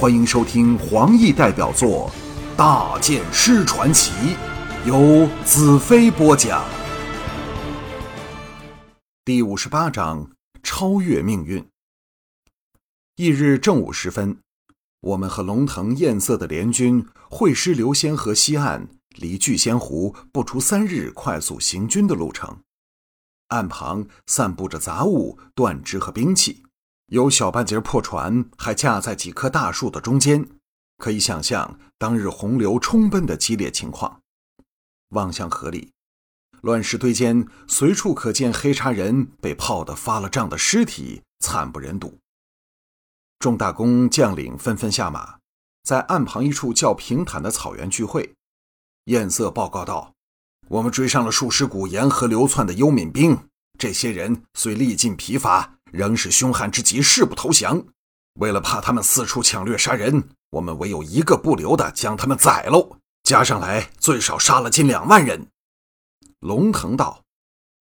欢迎收听黄奕代表作《大剑师传奇》，由子飞播讲。第五十八章：超越命运。翌日正午时分，我们和龙腾、艳色的联军会师流仙河西岸，离聚仙湖不出三日快速行军的路程。岸旁散布着杂物、断肢和兵器。有小半截破船，还架在几棵大树的中间，可以想象当日洪流冲奔的激烈情况。望向河里，乱石堆间随处可见黑茶人被泡得发了胀的尸体，惨不忍睹。众大公将领纷纷下马，在岸旁一处较平坦的草原聚会。艳色报告道：“我们追上了数十股沿河流窜的幽冥兵，这些人虽历尽疲乏。”仍是凶悍之极，誓不投降。为了怕他们四处抢掠杀人，我们唯有一个不留的将他们宰喽。加上来，最少杀了近两万人。龙腾道：“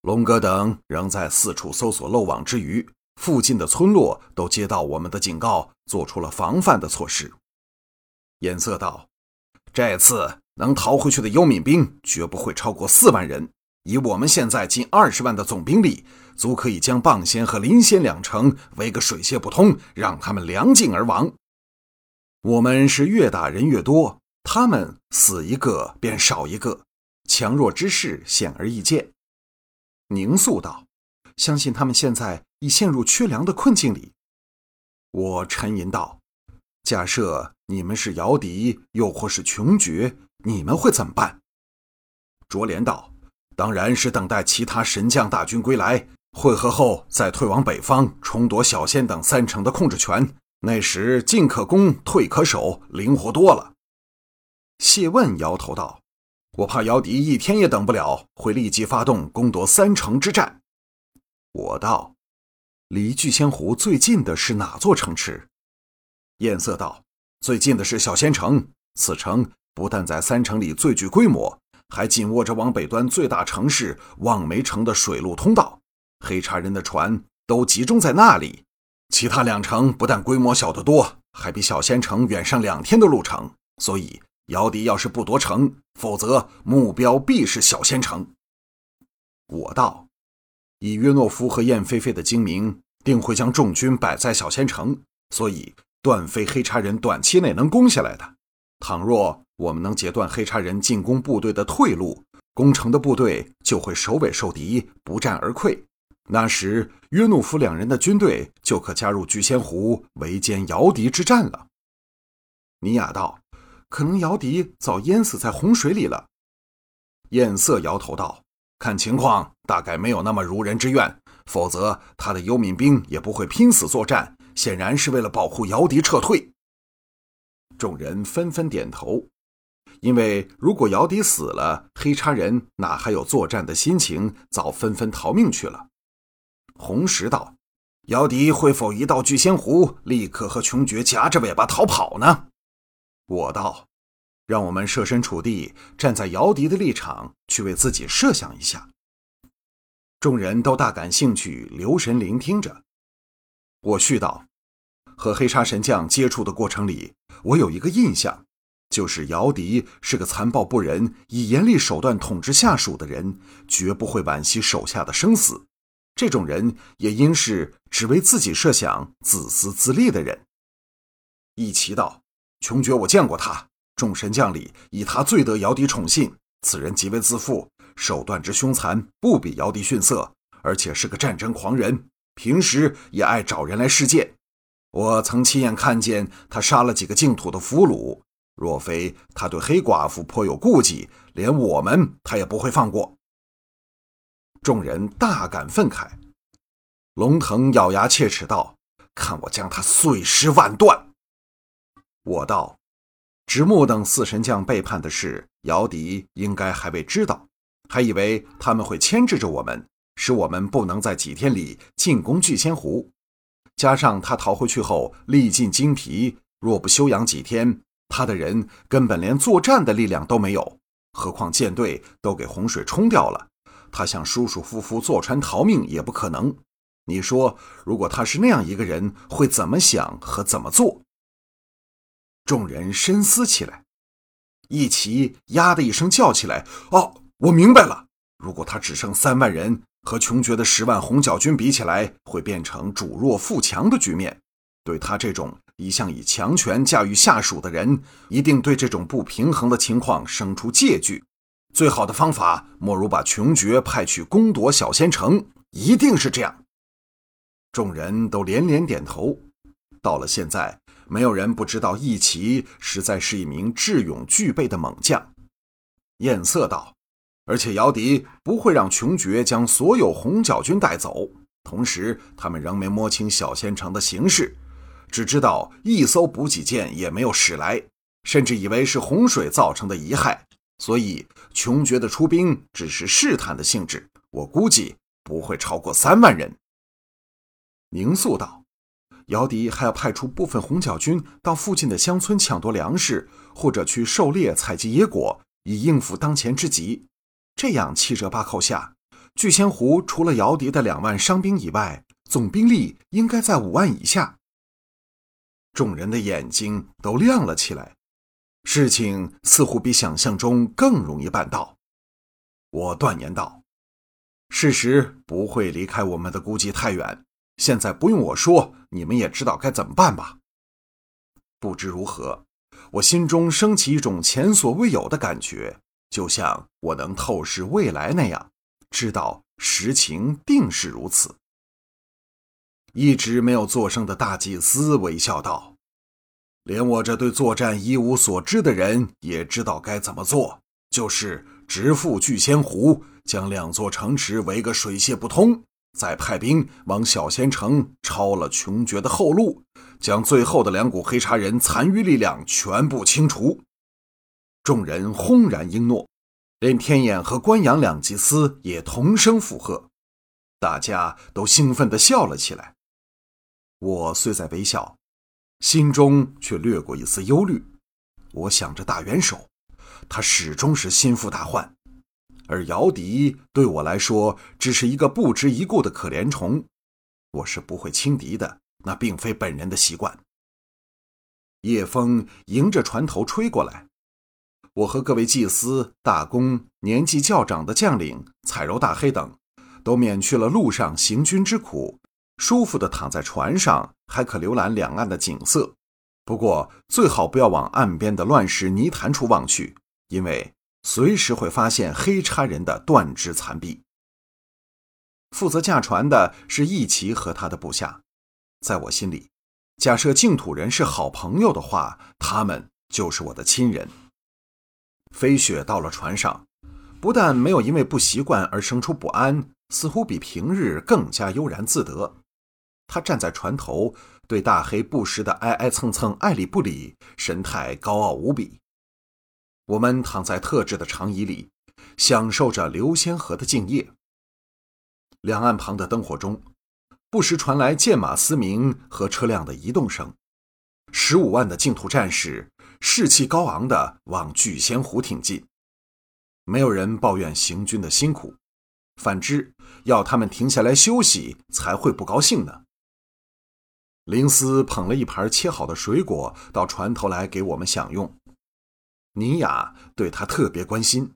龙哥等仍在四处搜索漏网之鱼，附近的村落都接到我们的警告，做出了防范的措施。”颜色道：“这次能逃回去的幽冥兵绝不会超过四万人。以我们现在近二十万的总兵力。”足可以将蚌仙和林仙两城围个水泄不通，让他们粮尽而亡。我们是越打人越多，他们死一个便少一个，强弱之势显而易见。宁肃道：“相信他们现在已陷入缺粮的困境里。”我沉吟道：“假设你们是姚笛，又或是穷绝，你们会怎么办？”卓连道：“当然是等待其他神将大军归来。”会合后，再退往北方，重夺小仙等三城的控制权。那时进可攻，退可守，灵活多了。谢问摇头道：“我怕姚笛一天也等不了，会立即发动攻夺三城之战。”我道：“离聚仙湖最近的是哪座城池？”艳色道：“最近的是小仙城。此城不但在三城里最具规模，还紧握着往北端最大城市望梅城的水路通道。”黑茶人的船都集中在那里，其他两城不但规模小得多，还比小仙城远上两天的路程。所以，姚笛要是不夺城，否则目标必是小仙城。我道，以约诺夫和燕菲菲的精明，定会将重军摆在小仙城，所以断非黑茶人短期内能攻下来的。倘若我们能截断黑茶人进攻部队的退路，攻城的部队就会首尾受敌，不战而溃。那时，约诺夫两人的军队就可加入聚仙湖围歼姚笛之战了。尼亚道：“可能姚笛早淹死在洪水里了。”艳色摇头道：“看情况，大概没有那么如人之愿，否则他的幽冥兵也不会拼死作战，显然是为了保护姚笛撤退。”众人纷纷点头，因为如果姚笛死了，黑叉人哪还有作战的心情，早纷纷逃命去了。红石道：“姚笛会否一到聚仙湖，立刻和穷绝夹着尾巴逃跑呢？”我道：“让我们设身处地，站在姚笛的立场，去为自己设想一下。”众人都大感兴趣，留神聆听着。我续道：“和黑沙神将接触的过程里，我有一个印象，就是姚笛是个残暴不仁、以严厉手段统治下属的人，绝不会惋惜手下的生死。”这种人也应是只为自己设想、自私自利的人。一齐道：“穷绝，我见过他。众神将里，以他最得姚笛宠信。此人极为自负，手段之凶残，不比姚笛逊色，而且是个战争狂人。平时也爱找人来试剑。我曾亲眼看见他杀了几个净土的俘虏。若非他对黑寡妇颇有顾忌，连我们他也不会放过。”众人大感愤慨，龙腾咬牙切齿道：“看我将他碎尸万段！”我道：“直木等四神将背叛的事，姚笛应该还未知道，还以为他们会牵制着我们，使我们不能在几天里进攻聚仙湖。加上他逃回去后历尽精疲，若不休养几天，他的人根本连作战的力量都没有，何况舰队都给洪水冲掉了。”他想舒舒服服坐船逃命也不可能。你说，如果他是那样一个人，会怎么想和怎么做？众人深思起来。一齐呀的一声叫起来：“哦，我明白了！如果他只剩三万人，和穷绝的十万红角军比起来，会变成主弱富强的局面。对他这种一向以强权驾驭下属的人，一定对这种不平衡的情况生出戒惧。最好的方法，莫如把穷绝派去攻夺小仙城，一定是这样。”众人都连连点头。到了现在，没有人不知道义齐实在是一名智勇俱备的猛将。晏色道：“而且姚笛不会让穷绝将所有红角军带走。同时，他们仍没摸清小县城的形势，只知道一艘补给舰也没有驶来，甚至以为是洪水造成的遗害。所以，穷绝的出兵只是试探的性质。我估计不会超过三万人。”宁肃道。姚笛还要派出部分红角军到附近的乡村抢夺粮食，或者去狩猎、采集野果，以应付当前之急。这样七折八扣下，聚仙湖除了姚笛的两万伤兵以外，总兵力应该在五万以下。众人的眼睛都亮了起来，事情似乎比想象中更容易办到。我断言道：“事实不会离开我们的估计太远。”现在不用我说，你们也知道该怎么办吧？不知如何，我心中升起一种前所未有的感觉，就像我能透视未来那样，知道实情定是如此。一直没有作声的大祭司微笑道：“连我这对作战一无所知的人也知道该怎么做，就是直赴聚仙湖，将两座城池围个水泄不通。”再派兵往小仙城抄了穷绝的后路，将最后的两股黑茶人残余力量全部清除。众人轰然应诺，连天眼和关阳两祭司也同声附和。大家都兴奋地笑了起来。我虽在微笑，心中却掠过一丝忧虑。我想着大元首，他始终是心腹大患。而姚笛对我来说只是一个不值一顾的可怜虫，我是不会轻敌的，那并非本人的习惯。夜风迎着船头吹过来，我和各位祭司、大公、年纪较长的将领、彩柔大黑等，都免去了路上行军之苦，舒服地躺在船上，还可浏览两岸的景色。不过最好不要往岸边的乱石泥潭处望去，因为。随时会发现黑叉人的断肢残臂。负责驾船的是义齐和他的部下，在我心里，假设净土人是好朋友的话，他们就是我的亲人。飞雪到了船上，不但没有因为不习惯而生出不安，似乎比平日更加悠然自得。他站在船头，对大黑不时的挨挨蹭蹭，爱理不理，神态高傲无比。我们躺在特制的长椅里，享受着流仙河的静夜。两岸旁的灯火中，不时传来剑马嘶鸣和车辆的移动声。十五万的净土战士士气高昂地往聚仙湖挺进。没有人抱怨行军的辛苦，反之，要他们停下来休息才会不高兴呢。林斯捧了一盘切好的水果到船头来给我们享用。尼雅对他特别关心，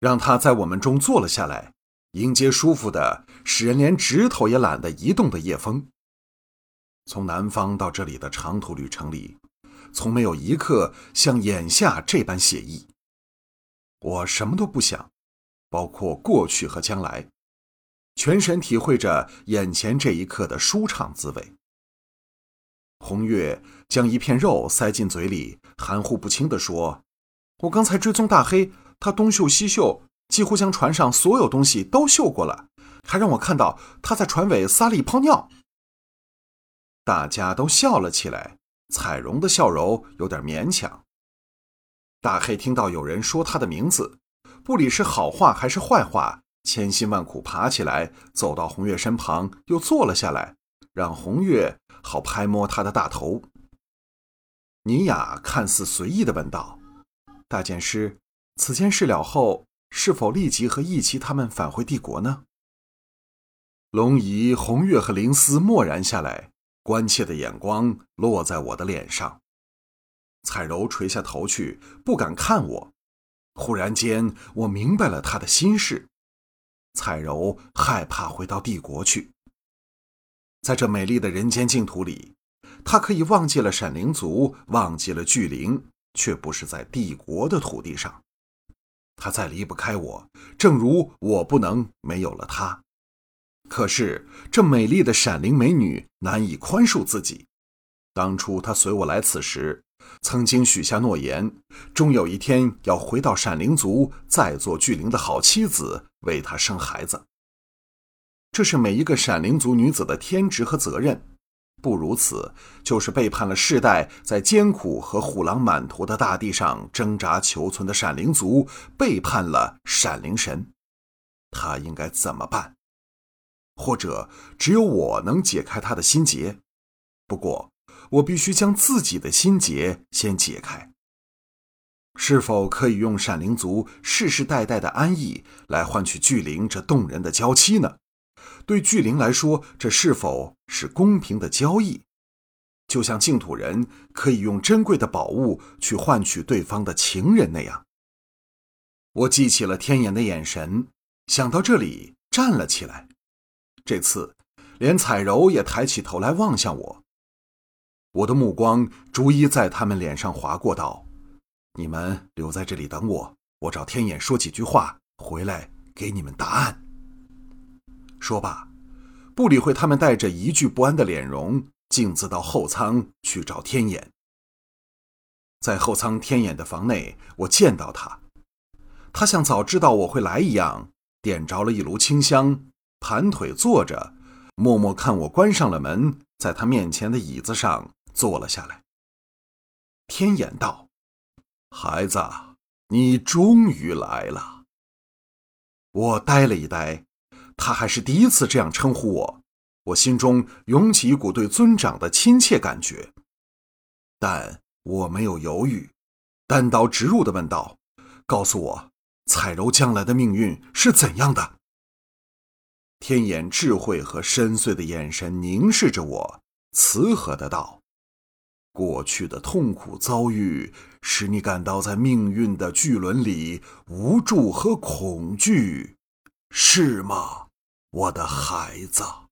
让他在我们中坐了下来，迎接舒服的、使人连指头也懒得移动的夜风。从南方到这里的长途旅程里，从没有一刻像眼下这般写意。我什么都不想，包括过去和将来，全神体会着眼前这一刻的舒畅滋味。红月将一片肉塞进嘴里，含糊不清地说。我刚才追踪大黑，他东嗅西嗅，几乎将船上所有东西都嗅过了，还让我看到他在船尾撒了一泡尿。大家都笑了起来，彩荣的笑容有点勉强。大黑听到有人说他的名字，不理是好话还是坏话，千辛万苦爬起来，走到红月身旁，又坐了下来，让红月好拍摸他的大头。尼雅看似随意的问道。大剑师，此件事了后，是否立即和义齐他们返回帝国呢？龙姨、红月和灵思默然下来，关切的眼光落在我的脸上。彩柔垂下头去，不敢看我。忽然间，我明白了他的心事。彩柔害怕回到帝国去，在这美丽的人间净土里，她可以忘记了闪灵族，忘记了巨灵，却不是在帝国的土地上。她再离不开我，正如我不能没有了她。可是这美丽的闪灵美女难以宽恕自己。当初她随我来此时，曾经许下诺言，终有一天要回到闪灵族，再做巨灵的好妻子，为他生孩子。这是每一个闪灵族女子的天职和责任。不如此，就是背叛了世代在艰苦和虎狼满途的大地上挣扎求存的闪灵族，背叛了闪灵神。他应该怎么办？或者只有我能解开他的心结？不过。我必须将自己的心结先解开。是否可以用闪灵族世世代代的安逸来换取巨灵这动人的娇妻呢？对巨灵来说，这是否是公平的交易？就像净土人可以用珍贵的宝物去换取对方的情人那样。我记起了天眼的眼神，想到这里站了起来。这次，连彩柔也抬起头来望向我。我的目光逐一在他们脸上划过，道：“你们留在这里等我，我找天眼说几句话，回来给你们答案。”说罢，不理会他们带着一句不安的脸容，径自到后舱去找天眼。在后舱天眼的房内，我见到他，他像早知道我会来一样，点着了一炉清香，盘腿坐着，默默看我关上了门，在他面前的椅子上。坐了下来。天眼道：“孩子，你终于来了。”我呆了一呆，他还是第一次这样称呼我，我心中涌起一股对尊长的亲切感觉。但我没有犹豫，单刀直入的问道：“告诉我，彩柔将来的命运是怎样的？”天眼智慧和深邃的眼神凝视着我，慈和的道。过去的痛苦遭遇，使你感到在命运的巨轮里无助和恐惧，是吗，我的孩子？